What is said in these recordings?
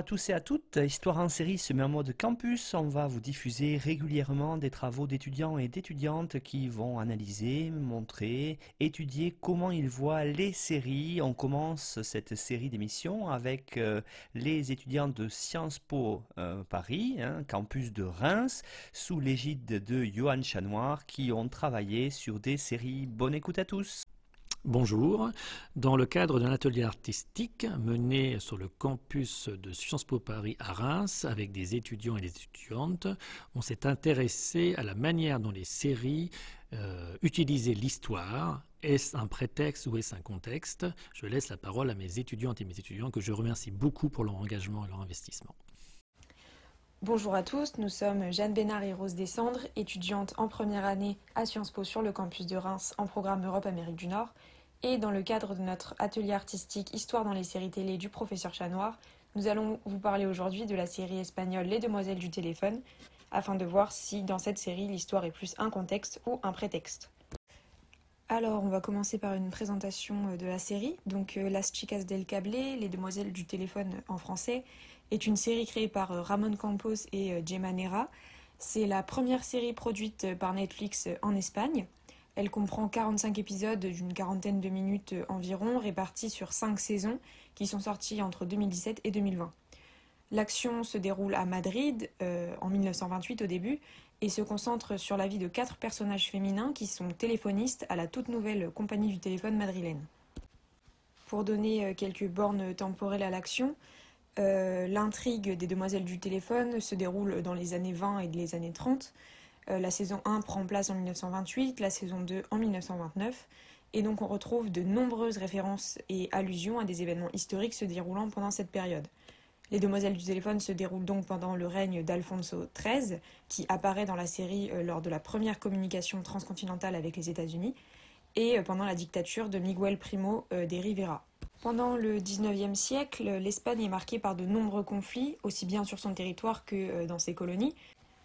À tous et à toutes, Histoire en série se met en mode campus. On va vous diffuser régulièrement des travaux d'étudiants et d'étudiantes qui vont analyser, montrer, étudier comment ils voient les séries. On commence cette série d'émissions avec euh, les étudiants de Sciences Po euh, Paris, hein, campus de Reims, sous l'égide de Johan Chanoir qui ont travaillé sur des séries. Bonne écoute à tous. Bonjour. Dans le cadre d'un atelier artistique mené sur le campus de Sciences Po Paris à Reims avec des étudiants et des étudiantes, on s'est intéressé à la manière dont les séries euh, utilisaient l'histoire. Est-ce un prétexte ou est-ce un contexte? Je laisse la parole à mes étudiantes et mes étudiants que je remercie beaucoup pour leur engagement et leur investissement. Bonjour à tous, nous sommes Jeanne Bénard et Rose Descendres, étudiantes en première année à Sciences Po sur le campus de Reims en programme Europe-Amérique du Nord. Et dans le cadre de notre atelier artistique Histoire dans les séries télé du professeur Chanoir, nous allons vous parler aujourd'hui de la série espagnole Les Demoiselles du téléphone, afin de voir si dans cette série l'histoire est plus un contexte ou un prétexte. Alors, on va commencer par une présentation de la série. Donc, euh, Las Chicas del Cable, Les Demoiselles du téléphone en français, est une série créée par euh, Ramon Campos et euh, Gemma Nera. C'est la première série produite euh, par Netflix en Espagne. Elle comprend 45 épisodes d'une quarantaine de minutes environ, répartis sur 5 saisons qui sont sorties entre 2017 et 2020. L'action se déroule à Madrid en 1928 au début et se concentre sur la vie de quatre personnages féminins qui sont téléphonistes à la toute nouvelle compagnie du téléphone madrilène. Pour donner quelques bornes temporelles à l'action, euh, l'intrigue des Demoiselles du téléphone se déroule dans les années 20 et les années 30. Euh, la saison 1 prend place en 1928, la saison 2 en 1929. Et donc on retrouve de nombreuses références et allusions à des événements historiques se déroulant pendant cette période. Les Demoiselles du téléphone se déroulent donc pendant le règne d'Alfonso XIII, qui apparaît dans la série euh, lors de la première communication transcontinentale avec les États-Unis, et pendant la dictature de Miguel Primo de Rivera. Pendant le XIXe siècle, l'Espagne est marquée par de nombreux conflits, aussi bien sur son territoire que euh, dans ses colonies.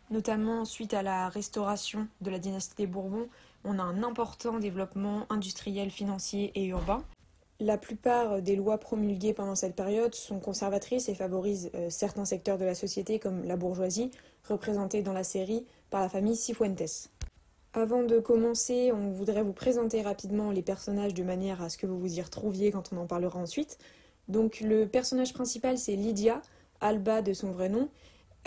Notamment suite à la restauration de la dynastie des Bourbons, on a un important développement industriel, financier et urbain. La plupart des lois promulguées pendant cette période sont conservatrices et favorisent euh, certains secteurs de la société comme la bourgeoisie, représentée dans la série par la famille Cifuentes. Avant de commencer, on voudrait vous présenter rapidement les personnages de manière à ce que vous vous y retrouviez quand on en parlera ensuite. Donc le personnage principal c'est Lydia, Alba de son vrai nom.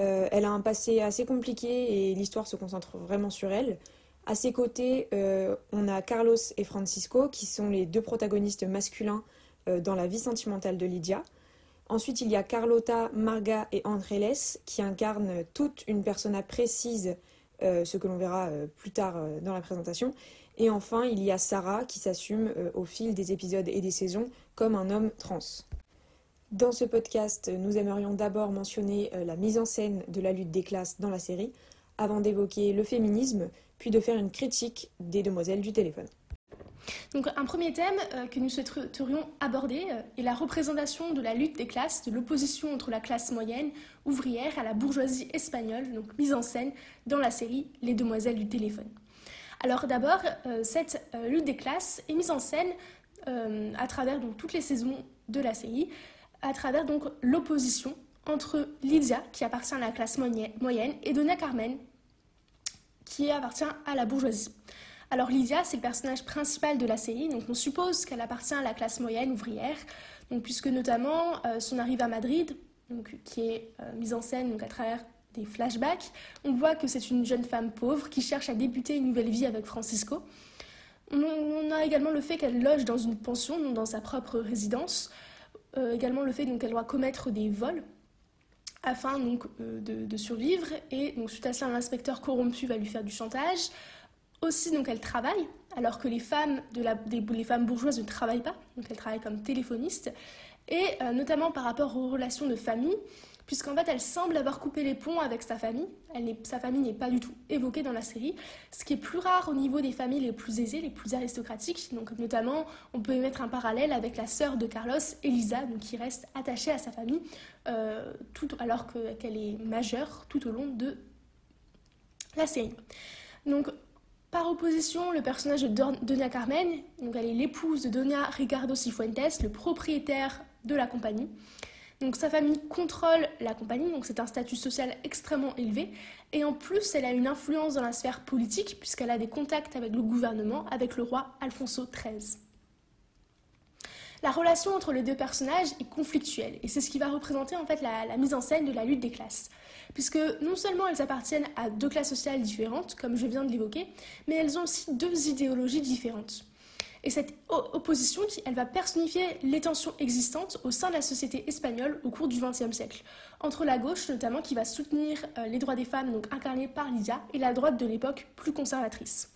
Euh, elle a un passé assez compliqué et l'histoire se concentre vraiment sur elle. À ses côtés, euh, on a Carlos et Francisco qui sont les deux protagonistes masculins euh, dans la vie sentimentale de Lydia. Ensuite, il y a Carlota, Marga et Andreles qui incarnent toute une persona précise ce que l'on verra euh, plus tard euh, dans la présentation. Et enfin, il y a Sarah qui s'assume au fil des épisodes et des saisons comme un homme trans. Dans ce podcast, nous aimerions d'abord mentionner la mise en scène de la lutte des classes dans la série, avant d'évoquer le féminisme, puis de faire une critique des demoiselles du téléphone. Donc un premier thème euh, que nous souhaiterions aborder euh, est la représentation de la lutte des classes, de l'opposition entre la classe moyenne ouvrière à la bourgeoisie espagnole, donc mise en scène dans la série Les Demoiselles du téléphone. Alors d'abord, euh, cette lutte des classes est mise en scène à travers toutes les saisons de la série, à travers donc l'opposition entre Lydia, qui appartient à la classe moyenne, et Donna Carmen, qui appartient à la bourgeoisie. Alors Lydia, c'est le personnage principal de la série, donc on suppose qu'elle appartient à la classe moyenne ouvrière, donc puisque notamment euh, son arrivée à Madrid, donc, qui est euh, mise en scène donc, à travers des flashbacks, on voit que c'est une jeune femme pauvre qui cherche à débuter une nouvelle vie avec Francisco. On, a également le fait qu'elle loge dans une pension, dans sa propre résidence, euh, également le fait qu'elle doit commettre des vols afin donc de, de, survivre. Et donc suite à cela l'inspecteur corrompu va lui faire du chantage aussi, donc, elle travaille, alors que les femmes, de la, les femmes bourgeoises ne travaillent pas, donc elles travaillent comme téléphonistes. et notamment par rapport aux relations de famille, puisqu'en fait elle semble avoir coupé les ponts avec sa famille. Elle sa famille n'est pas du tout évoquée dans la série, ce qui est plus rare au niveau des familles les plus aisées, les plus aristocratiques. Donc notamment, on peut mettre un parallèle avec la sœur de Carlos, Elisa, donc qui reste attachée à sa famille, euh, tout, alors qu'elle est majeure tout au long de la série. Donc par opposition, le personnage de Doña Carmen, donc elle est l'épouse de Doña Ricardo Cifuentes, le propriétaire de la compagnie. Donc sa famille contrôle la compagnie, donc c'est un statut social extrêmement élevé. Et en plus, elle a une influence dans la sphère politique, puisqu'elle a des contacts avec le gouvernement, avec le roi Alfonso XIII. La relation entre les deux personnages est conflictuelle, et c'est ce qui va représenter en fait la, mise en scène de la lutte des classes. Puisque non seulement elles appartiennent à deux classes sociales différentes, comme je viens de l'évoquer, mais elles ont aussi deux idéologies différentes. Et cette opposition, elle va personnifier les tensions existantes au sein de la société espagnole au cours du XXe siècle, entre la gauche notamment qui va soutenir euh, les droits des femmes, donc incarnée par Lydia, et la droite de l'époque plus conservatrice.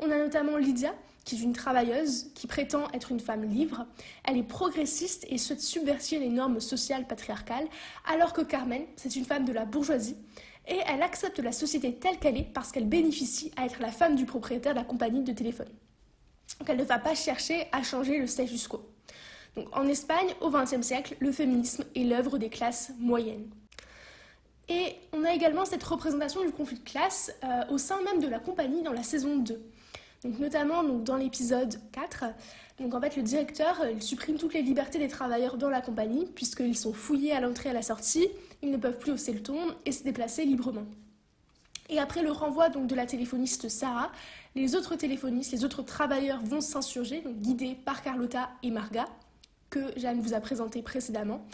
On a notamment Lydia, qui est une travailleuse qui prétend être une femme libre. Elle est progressiste et souhaite subvertir les normes sociales patriarcales, alors que Carmen, c'est une femme de la bourgeoisie, et elle accepte la société telle qu'elle est parce qu'elle bénéficie à être la femme du propriétaire de la compagnie de téléphone qu'elle ne va pas chercher à changer le status quo. Donc, en Espagne, au XXe siècle, le féminisme est l'œuvre des classes moyennes. Et on a également cette représentation du conflit de classe euh, au sein même de la compagnie dans la saison 2. Donc, notamment dans l'épisode 4, donc le directeur il supprime toutes les libertés des travailleurs dans la compagnie puisqu'ils sont fouillés à l'entrée et à la sortie, ils ne peuvent plus hausser le ton et se déplacer librement. Et après le renvoi de la téléphoniste Sarah, les autres téléphonistes, les autres travailleurs vont s'insurger, guidés par Carlotta et Marga, que Jeanne vous a présenté précédemment,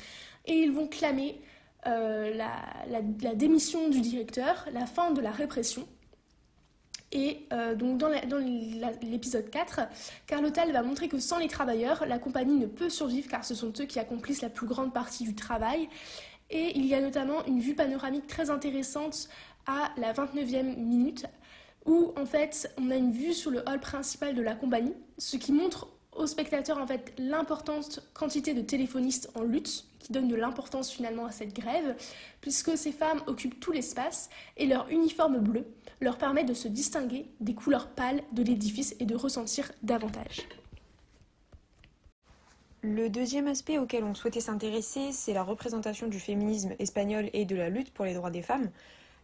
et ils vont clamer euh, la, démission du directeur, la fin de la répression. Et euh, donc dans l'épisode 4, Carlotta va montrer que sans les travailleurs, la compagnie ne peut survivre car ce sont eux qui accomplissent la plus grande partie du travail. Et il y a notamment une vue panoramique très intéressante à la 29e minute où en fait on a une vue sur le hall principal de la compagnie, ce qui montre aux spectateurs en fait l'importante quantité de téléphonistes en lutte, qui donne de l'importance finalement à cette grève, puisque ces femmes occupent tout l'espace et leur uniforme bleu leur permet de se distinguer des couleurs pâles de l'édifice et de ressentir davantage. Le deuxième aspect auquel on souhaitait s'intéresser, c'est la représentation du féminisme espagnol et de la lutte pour les droits des femmes.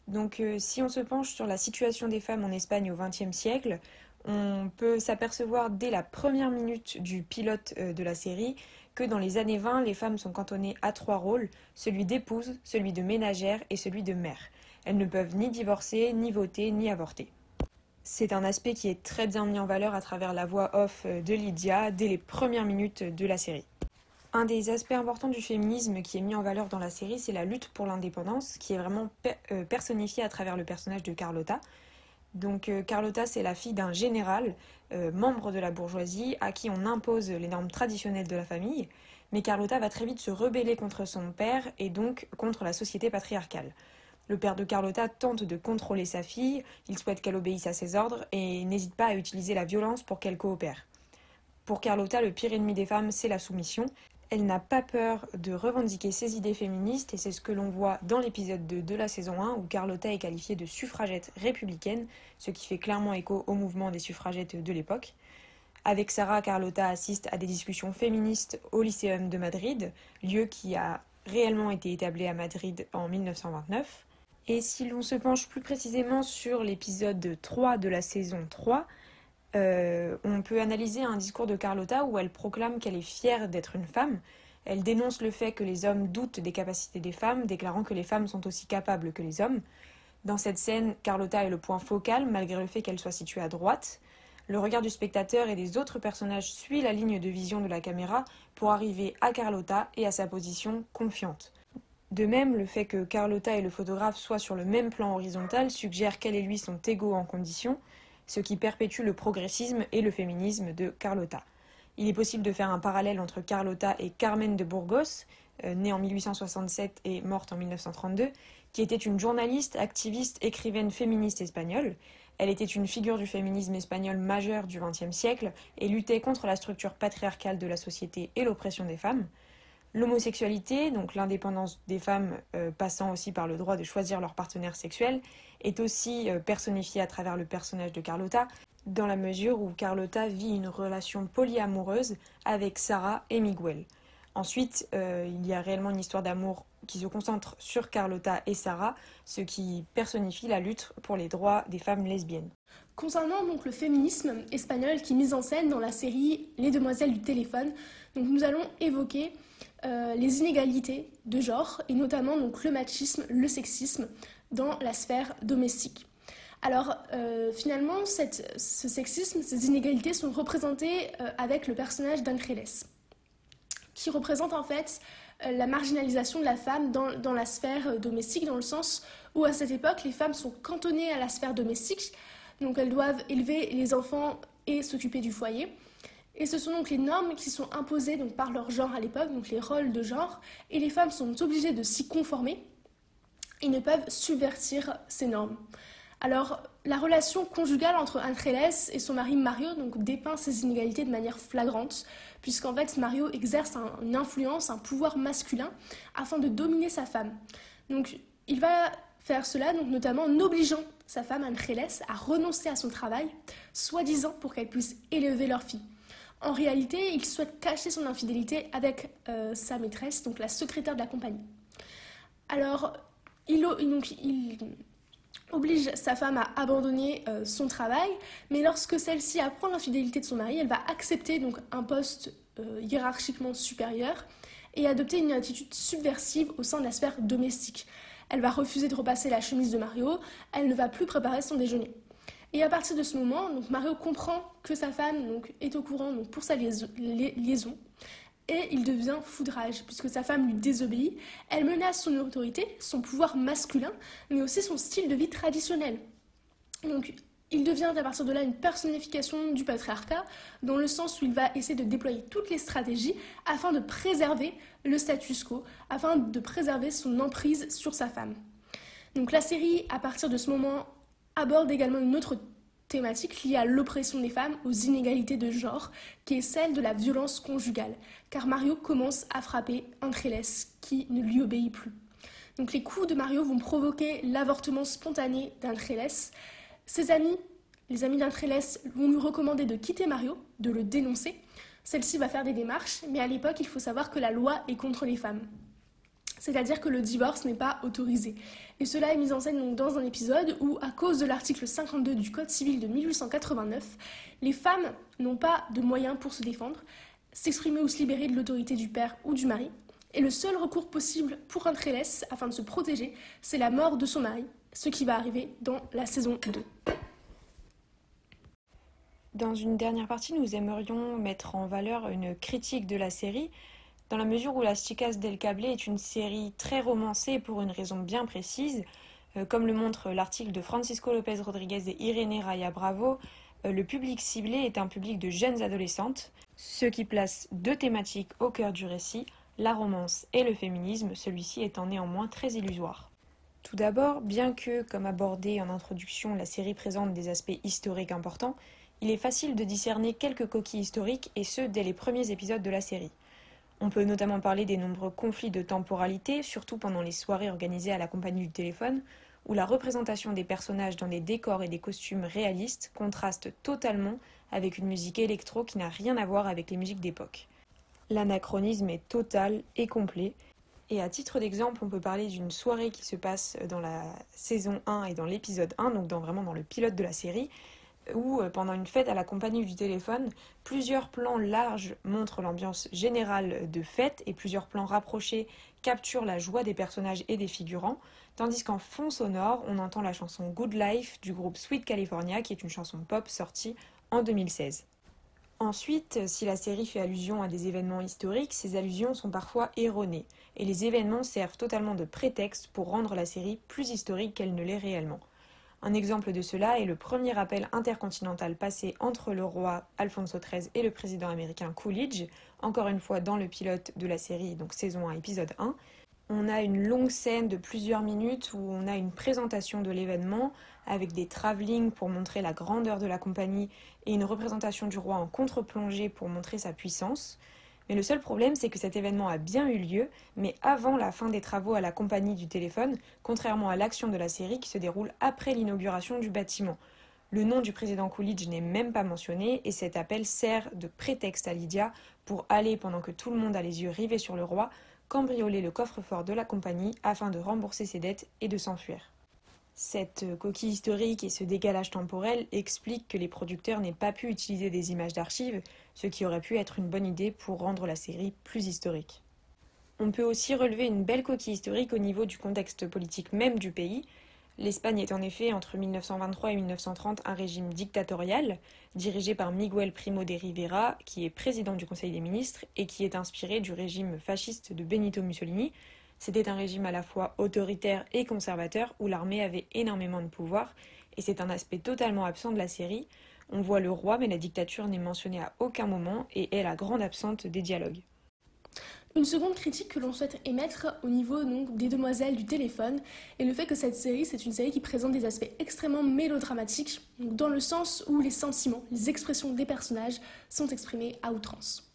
Donc euh, si on se penche sur la situation des femmes en Espagne au XXe siècle, on peut s'apercevoir dès la première minute du pilote euh, de la série que dans les années 20, les femmes sont cantonnées à trois rôles, celui d'épouse, celui de ménagère et celui de mère. Elles ne peuvent ni divorcer, ni voter, ni avorter. C'est un aspect qui est très bien mis en valeur à travers la voix off euh, de Lydia dès les premières minutes de la série. Un des aspects importants du féminisme qui est mis en valeur dans la série, c'est la lutte pour l'indépendance, qui est vraiment euh, personnifiée à travers le personnage de Carlotta. Donc euh, Carlotta, c'est la fille d'un général, euh, membre de la bourgeoisie, à qui on impose les normes traditionnelles de la famille. Mais Carlotta va très vite se rebeller contre son père et donc contre la société patriarcale. Le père de Carlotta tente de contrôler sa fille, il souhaite qu'elle obéisse à ses ordres et n'hésite pas à utiliser la violence pour qu'elle coopère. Pour Carlotta, le pire ennemi des femmes, c'est la soumission, elle n'a pas peur de revendiquer ses idées féministes et c'est ce que l'on voit dans l'épisode 2 de la saison 1 où Carlotta est qualifiée de suffragette républicaine, ce qui fait clairement écho au mouvement des suffragettes de l'époque. Avec Sarah, Carlotta assiste à des discussions féministes au Lycéum de Madrid, lieu qui a réellement été établi à Madrid en 1929. Et si l'on se penche plus précisément sur l'épisode 3 de la saison 3, euh, on peut analyser un discours de Carlotta où elle proclame qu'elle est fière d'être une femme. Elle dénonce le fait que les hommes doutent des capacités des femmes, déclarant que les femmes sont aussi capables que les hommes. Dans cette scène, Carlotta est le point focal, malgré le fait qu'elle soit située à droite. Le regard du spectateur et des autres personnages suit la ligne de vision de la caméra pour arriver à Carlotta et à sa position confiante. De même, le fait que Carlotta et le photographe soient sur le même plan horizontal suggère qu'elle et lui sont égaux en condition, ce qui perpétue le progressisme et le féminisme de Carlotta. Il est possible de faire un parallèle entre Carlotta et Carmen de Burgos, euh, née en 1867 et morte en 1932, qui était une journaliste, activiste, écrivaine féministe espagnole. Elle était une figure du féminisme espagnol majeur du XXe siècle et luttait contre la structure patriarcale de la société et l'oppression des femmes. L'homosexualité, donc l'indépendance des femmes euh, passant aussi par le droit de choisir leur partenaire sexuel, est aussi euh, personnifiée à travers le personnage de Carlotta, dans la mesure où Carlotta vit une relation polyamoureuse avec Sarah et Miguel. Ensuite, euh, il y a réellement une histoire d'amour qui se concentre sur Carlotta et Sarah, ce qui personnifie la lutte pour les droits des femmes lesbiennes. Concernant donc le féminisme espagnol qui est mis en scène dans la série Les Demoiselles du téléphone, donc nous allons évoquer euh, les inégalités de genre et notamment donc le machisme, le sexisme dans la sphère domestique. Alors euh, finalement, ce sexisme, ces inégalités sont représentées euh, avec le personnage d'Ancreles, qui représente en fait la marginalisation de la femme dans, dans, la sphère domestique, dans le sens où à cette époque, les femmes sont cantonnées à la sphère domestique, donc elles doivent élever les enfants et s'occuper du foyer. Et ce sont donc les normes qui sont imposées donc, par leur genre à l'époque, donc les rôles de genre, et les femmes sont obligées de s'y conformer et ne peuvent subvertir ces normes. Alors, la relation conjugale entre Andrés et son mari Mario donc, dépeint ces inégalités de manière flagrante, puisqu'en fait Mario exerce une influence, un pouvoir masculin afin de dominer sa femme. Donc, il va faire cela donc, notamment en obligeant sa femme Andrés à renoncer à son travail, soi-disant pour qu'elle puisse élever leur fille. En réalité, il souhaite cacher son infidélité avec euh, sa maîtresse, donc la secrétaire de la compagnie. Alors, il, oblige sa femme à abandonner euh, son travail, mais lorsque celle-ci apprend l'infidélité de son mari, elle va accepter donc un poste euh, hiérarchiquement supérieur et adopter une attitude subversive au sein de la sphère domestique. Elle va refuser de repasser la chemise de Mario, elle ne va plus préparer son déjeuner. Et à partir de ce moment, donc Mario comprend que sa femme donc, est au courant donc, pour sa liaison, et il devient foudrage, puisque sa femme lui désobéit. Elle menace son autorité, son pouvoir masculin, mais aussi son style de vie traditionnel. Donc il devient à partir de là une personnification du patriarcat, dans le sens où il va essayer de déployer toutes les stratégies afin de préserver le status quo, afin de préserver son emprise sur sa femme. Donc la série, à partir de ce moment, aborde également une autre thématique liée à l'oppression des femmes, aux inégalités de genre, qui est celle de la violence conjugale, car Mario commence à frapper Andrés qui ne lui obéit plus. Donc les coups de Mario vont provoquer l'avortement spontané d'Andrés. Ses amis, les amis d'Andrés, vont lui recommander de quitter Mario, de le dénoncer. Celle-ci va faire des démarches, mais à l'époque, il faut savoir que la loi est contre les femmes c'est-à-dire que le divorce n'est pas autorisé. Et cela est mis en scène donc dans un épisode où, à cause de l'article 52 du Code civil de 1889, les femmes n'ont pas de moyens pour se défendre, s'exprimer ou se libérer de l'autorité du père ou du mari. Et le seul recours possible pour un trélès afin de se protéger, c'est la mort de son mari, ce qui va arriver dans la saison 2. Dans une dernière partie, nous aimerions mettre en valeur une critique de la série dans la mesure où Las Chicas del Cable est une série très romancée pour une raison bien précise. Euh, comme le montre l'article de Francisco Lopez Rodriguez et Irene Raya Bravo, euh, le public ciblé est un public de jeunes adolescentes, ce qui place deux thématiques au cœur du récit, la romance et le féminisme, celui-ci étant néanmoins très illusoire. Tout d'abord, bien que, comme abordé en introduction, la série présente des aspects historiques importants, il est facile de discerner quelques coquilles historiques et ce dès les premiers épisodes de la série. On peut notamment parler des nombreux conflits de temporalité, surtout pendant les soirées organisées à la compagnie du téléphone, où la représentation des personnages dans des décors et des costumes réalistes contraste totalement avec une musique électro qui n'a rien à voir avec les musiques d'époque. L'anachronisme est total et complet, et à titre d'exemple, on peut parler d'une soirée qui se passe dans la saison 1 et dans l'épisode 1, donc vraiment dans le pilote de la série, où, euh, pendant une fête à la compagnie du téléphone, plusieurs plans larges montrent l'ambiance générale de fête et plusieurs plans rapprochés capturent la joie des personnages et des figurants, tandis qu'en fond sonore, on entend la chanson Good Life du groupe Sweet California, qui est une chanson pop sortie en 2016. Ensuite, si la série fait allusion à des événements historiques, ces allusions sont parfois erronées, et les événements servent totalement de prétexte pour rendre la série plus historique qu'elle ne l'est réellement. Un exemple de cela est le premier appel intercontinental passé entre le roi Alfonso XIII et le président américain Coolidge, encore une fois dans le pilote de la série, donc saison 1, épisode 1. On a une longue scène de plusieurs minutes où on a une présentation de l'événement avec des travelling pour montrer la grandeur de la compagnie et une représentation du roi en contre-plongée pour montrer sa puissance. Mais le seul problème, c'est que cet événement a bien eu lieu, mais avant la fin des travaux à la compagnie du téléphone, contrairement à l'action de la série qui se déroule après l'inauguration du bâtiment. Le nom du président Coolidge n'est même pas mentionné et cet appel sert de prétexte à Lydia pour aller, pendant que tout le monde a les yeux rivés sur le roi, cambrioler le coffre-fort de la compagnie afin de rembourser ses dettes et de s'enfuir. Cette coquille historique et ce décalage temporel expliquent que les producteurs n'aient pas pu utiliser des images d'archives, ce qui aurait pu être une bonne idée pour rendre la série plus historique. On peut aussi relever une belle coquille historique au niveau du contexte politique même du pays. L'Espagne est en effet entre 1923 et 1930 un régime dictatorial, dirigé par Miguel Primo de Rivera, qui est président du Conseil des ministres et qui est inspiré du régime fasciste de Benito Mussolini, c'était un régime à la fois autoritaire et conservateur où l'armée avait énormément de pouvoir et c'est un aspect totalement absent de la série. On voit le roi mais la dictature n'est mentionnée à aucun moment et est la grande absente des dialogues. Une seconde critique que l'on souhaite émettre au niveau donc, des demoiselles du téléphone est le fait que cette série, c'est une série qui présente des aspects extrêmement mélodramatiques, dans le sens où les sentiments, les expressions des personnages sont exprimés à outrance.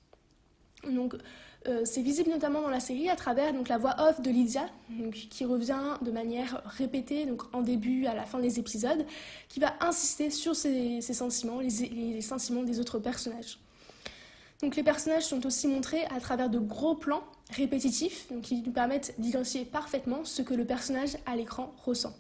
Donc, c'est visible notamment dans la série à travers donc, la voix off de Lydia, qui revient de manière répétée donc, en début, à la fin des épisodes, qui va insister sur ces, sentiments, les, sentiments des autres personnages. Donc, les personnages sont aussi montrés à travers de gros plans répétitifs qui nous permettent d'identifier parfaitement ce que le personnage à l'écran ressent.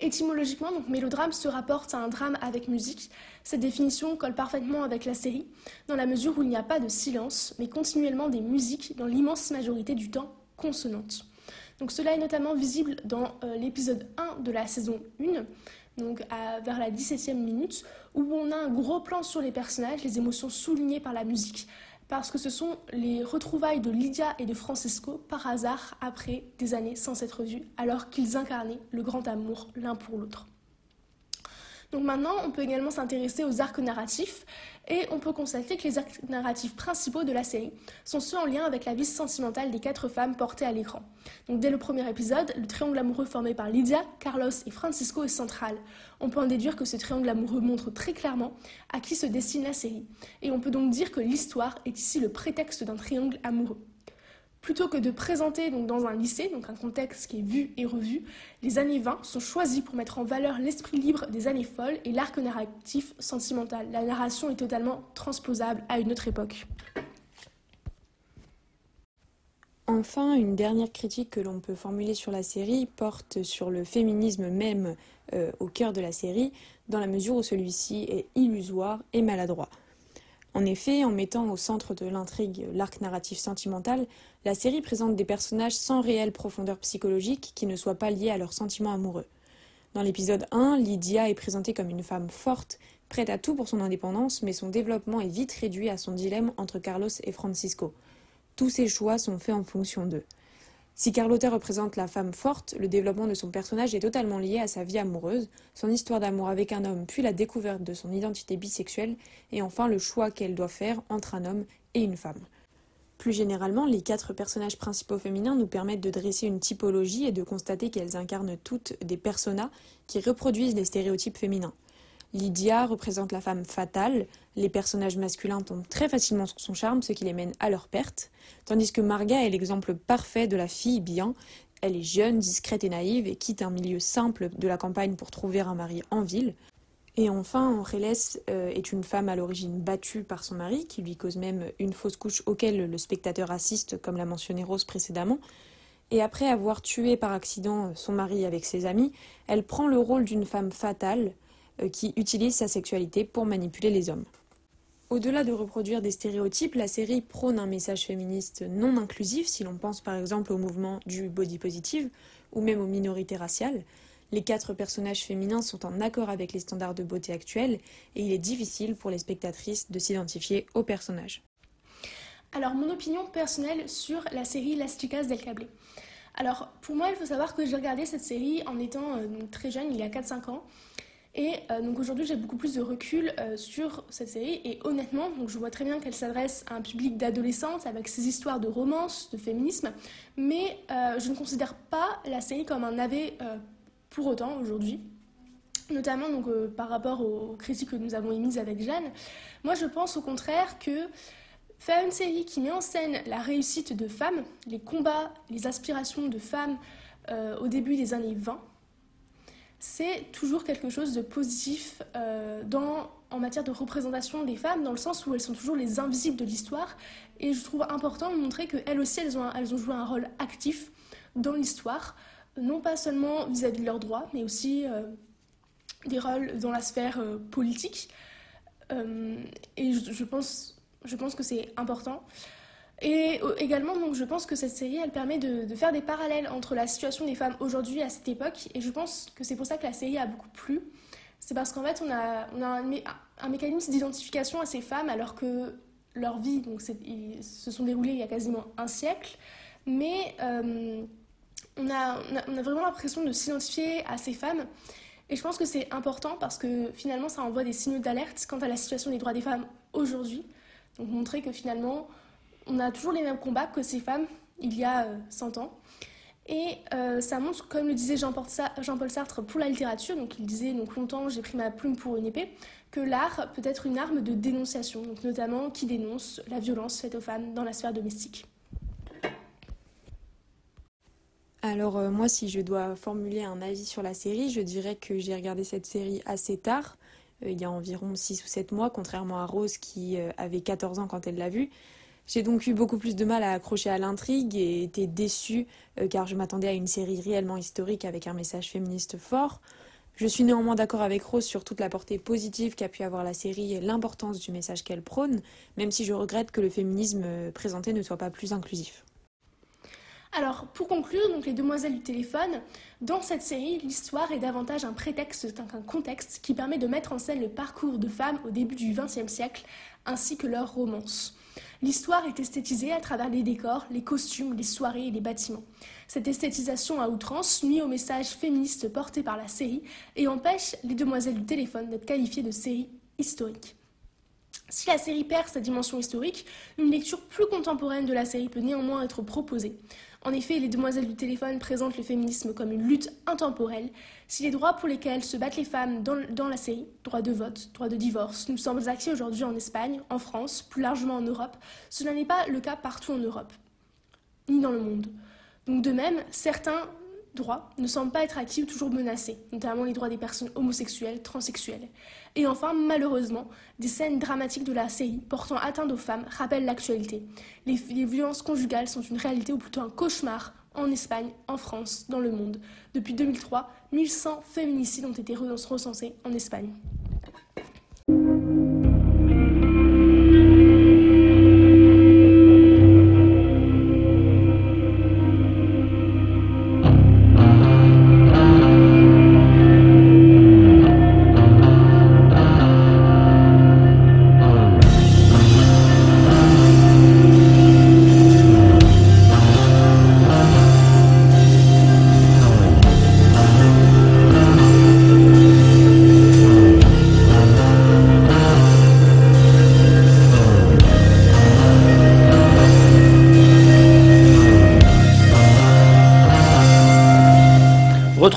Étymologiquement, donc mélodrame se rapporte à un drame avec musique. Cette définition colle parfaitement avec la série, dans la mesure où il n'y a pas de silence, mais continuellement des musiques, dans l'immense majorité du temps consonantes. Donc cela est notamment visible dans euh, l'épisode 1 de la saison 1, donc vers la 17e minute, où on a un gros plan sur les personnages, les émotions soulignées par la musique, parce que ce sont les retrouvailles de Lydia et de Francesco par hasard après des années sans s'être vus, alors qu'ils incarnaient le grand amour l'un pour l'autre. Donc maintenant, on peut également s'intéresser aux arcs narratifs et on peut constater que les arcs narratifs principaux de la série sont ceux en lien avec la vie sentimentale des quatre femmes portées à l'écran. Dès le premier épisode, le triangle amoureux formé par Lydia, Carlos et Francisco est central. On peut en déduire que ce triangle amoureux montre très clairement à qui se destine la série. Et on peut donc dire que l'histoire est ici le prétexte d'un triangle amoureux. Plutôt que de présenter dans un lycée, donc un contexte qui est vu et revu, les années 20 sont choisis pour mettre en valeur l'esprit libre des années folles et l'arc narratif sentimental. La narration est totalement transposable à une autre époque. Enfin, une dernière critique que l'on peut formuler sur la série porte sur le féminisme même euh, au cœur de la série, dans la mesure où celui-ci est illusoire et maladroit. En effet, en mettant au centre de l'intrigue l'arc narratif sentimental, la série présente des personnages sans réelle profondeur psychologique qui ne soient pas liés à leurs sentiments amoureux. Dans l'épisode 1, Lydia est présentée comme une femme forte, prête à tout pour son indépendance, mais son développement est vite réduit à son dilemme entre Carlos et Francisco. Tous ses choix sont faits en fonction d'eux. Si Carlotta représente la femme forte, le développement de son personnage est totalement lié à sa vie amoureuse, son histoire d'amour avec un homme, puis la découverte de son identité bisexuelle, et enfin le choix qu'elle doit faire entre un homme et une femme. Plus généralement, les quatre personnages principaux féminins nous permettent de dresser une typologie et de constater qu'elles incarnent toutes des personas qui reproduisent les stéréotypes féminins. Lydia représente la femme fatale, les personnages masculins tombent très facilement sur son charme, ce qui les mène à leur perte, tandis que Marga est l'exemple parfait de la fille bien. Elle est jeune, discrète et naïve et quitte un milieu simple de la campagne pour trouver un mari en ville. Et enfin, Aureles euh, est une femme à l'origine battue par son mari, qui lui cause même une fausse couche auquel le spectateur assiste, comme l'a mentionné Rose précédemment. Et après avoir tué par accident son mari avec ses amis, elle prend le rôle d'une femme fatale, euh, qui utilise sa sexualité pour manipuler les hommes. Au-delà de reproduire des stéréotypes, la série prône un message féministe non inclusif, si l'on pense par exemple au mouvement du body positive ou même aux minorités raciales. Les quatre personnages féminins sont en accord avec les standards de beauté actuels et il est difficile pour les spectatrices de s'identifier aux personnages. Alors, mon opinion personnelle sur la série Las Chicas del Cable. Alors, pour moi, il faut savoir que j'ai regardé cette série en étant euh, très jeune, il y a 4-5 ans. Et euh, donc aujourd'hui, j'ai beaucoup plus de recul euh, sur cette série. Et honnêtement, donc je vois très bien qu'elle s'adresse à un public d'adolescentes avec ses histoires de romance, de féminisme. Mais je ne considère pas la série comme un navet pour autant aujourd'hui. Notamment donc, par rapport aux critiques que nous avons émises avec Jeanne. Moi, je pense au contraire que faire une série qui met en scène la réussite de femmes, les combats, les aspirations de femmes euh, au début des années 20, c'est toujours quelque chose de positif euh, dans, en matière de représentation des femmes, dans le sens où elles sont toujours les invisibles de l'histoire. Et je trouve important de montrer qu'elles aussi, elles ont, elles ont joué un rôle actif dans l'histoire, non pas seulement vis-à-vis de leurs droits, mais aussi euh, des rôles dans la sphère euh, politique. et je, pense, je pense que c'est important. Et également, donc, je pense que cette série, elle permet de, faire des parallèles entre la situation des femmes aujourd'hui à cette époque. Et je pense que c'est pour ça que la série a beaucoup plu. C'est parce qu'en fait, on a, on a un, mécanisme d'identification à ces femmes alors que leur vie donc se sont déroulées il y a quasiment un siècle. Mais euh, on, a, vraiment l'impression de s'identifier à ces femmes. Et je pense que c'est important parce que finalement, ça envoie des signaux d'alerte quant à la situation des droits des femmes aujourd'hui. Donc montrer que finalement, on a toujours les mêmes combats que ces femmes il y a 100 euh, ans. Et euh, ça montre, comme le disait Jean-Paul Sartre pour la littérature, donc il disait donc longtemps j'ai pris ma plume pour une épée, que l'art peut être une arme de dénonciation, donc notamment qui dénonce la violence faite aux femmes dans la sphère domestique. Alors euh, moi, si je dois formuler un avis sur la série, je dirais que j'ai regardé cette série assez tard, il y a environ 6 ou 7 mois, contrairement à Rose qui avait 14 ans quand elle l'a vue. J'ai donc eu beaucoup plus de mal à accrocher à l'intrigue et été déçue euh, car je m'attendais à une série réellement historique avec un message féministe fort. Je suis néanmoins d'accord avec Rose sur toute la portée positive qu'a pu avoir la série et l'importance du message qu'elle prône, même si je regrette que le féminisme euh, présenté ne soit pas plus inclusif. Alors, pour conclure, donc les demoiselles du téléphone, dans cette série, l'histoire est davantage un prétexte qu'un contexte qui permet de mettre en scène le parcours de femmes au début du XXe siècle, ainsi que leur romance. L'histoire est esthétisée à travers les décors, les costumes, les soirées et les bâtiments. Cette esthétisation à outrance nuit au message féministe porté par la série et empêche les demoiselles du téléphone d'être qualifiées de série historique. Si la série perd sa dimension historique, une lecture plus contemporaine de la série peut néanmoins être proposée. En effet, les demoiselles du téléphone présentent le féminisme comme une lutte intemporelle. Si les droits pour lesquels se battent les femmes dans, la série, droit de vote, droit de divorce, nous semblent acquis aujourd'hui en Espagne, en France, plus largement en Europe, cela n'est pas le cas partout en Europe, ni dans le monde. Donc de même, certains droits ne semblent pas être acquis ou toujours menacés, notamment les droits des personnes homosexuelles, transsexuelles. Et enfin, malheureusement, des scènes dramatiques de la série portant atteinte aux femmes rappellent l'actualité. Les, les, violences conjugales sont une réalité ou plutôt un cauchemar en Espagne, en France, dans le monde. Depuis 2003, 1100 féminicides ont été recensés en Espagne.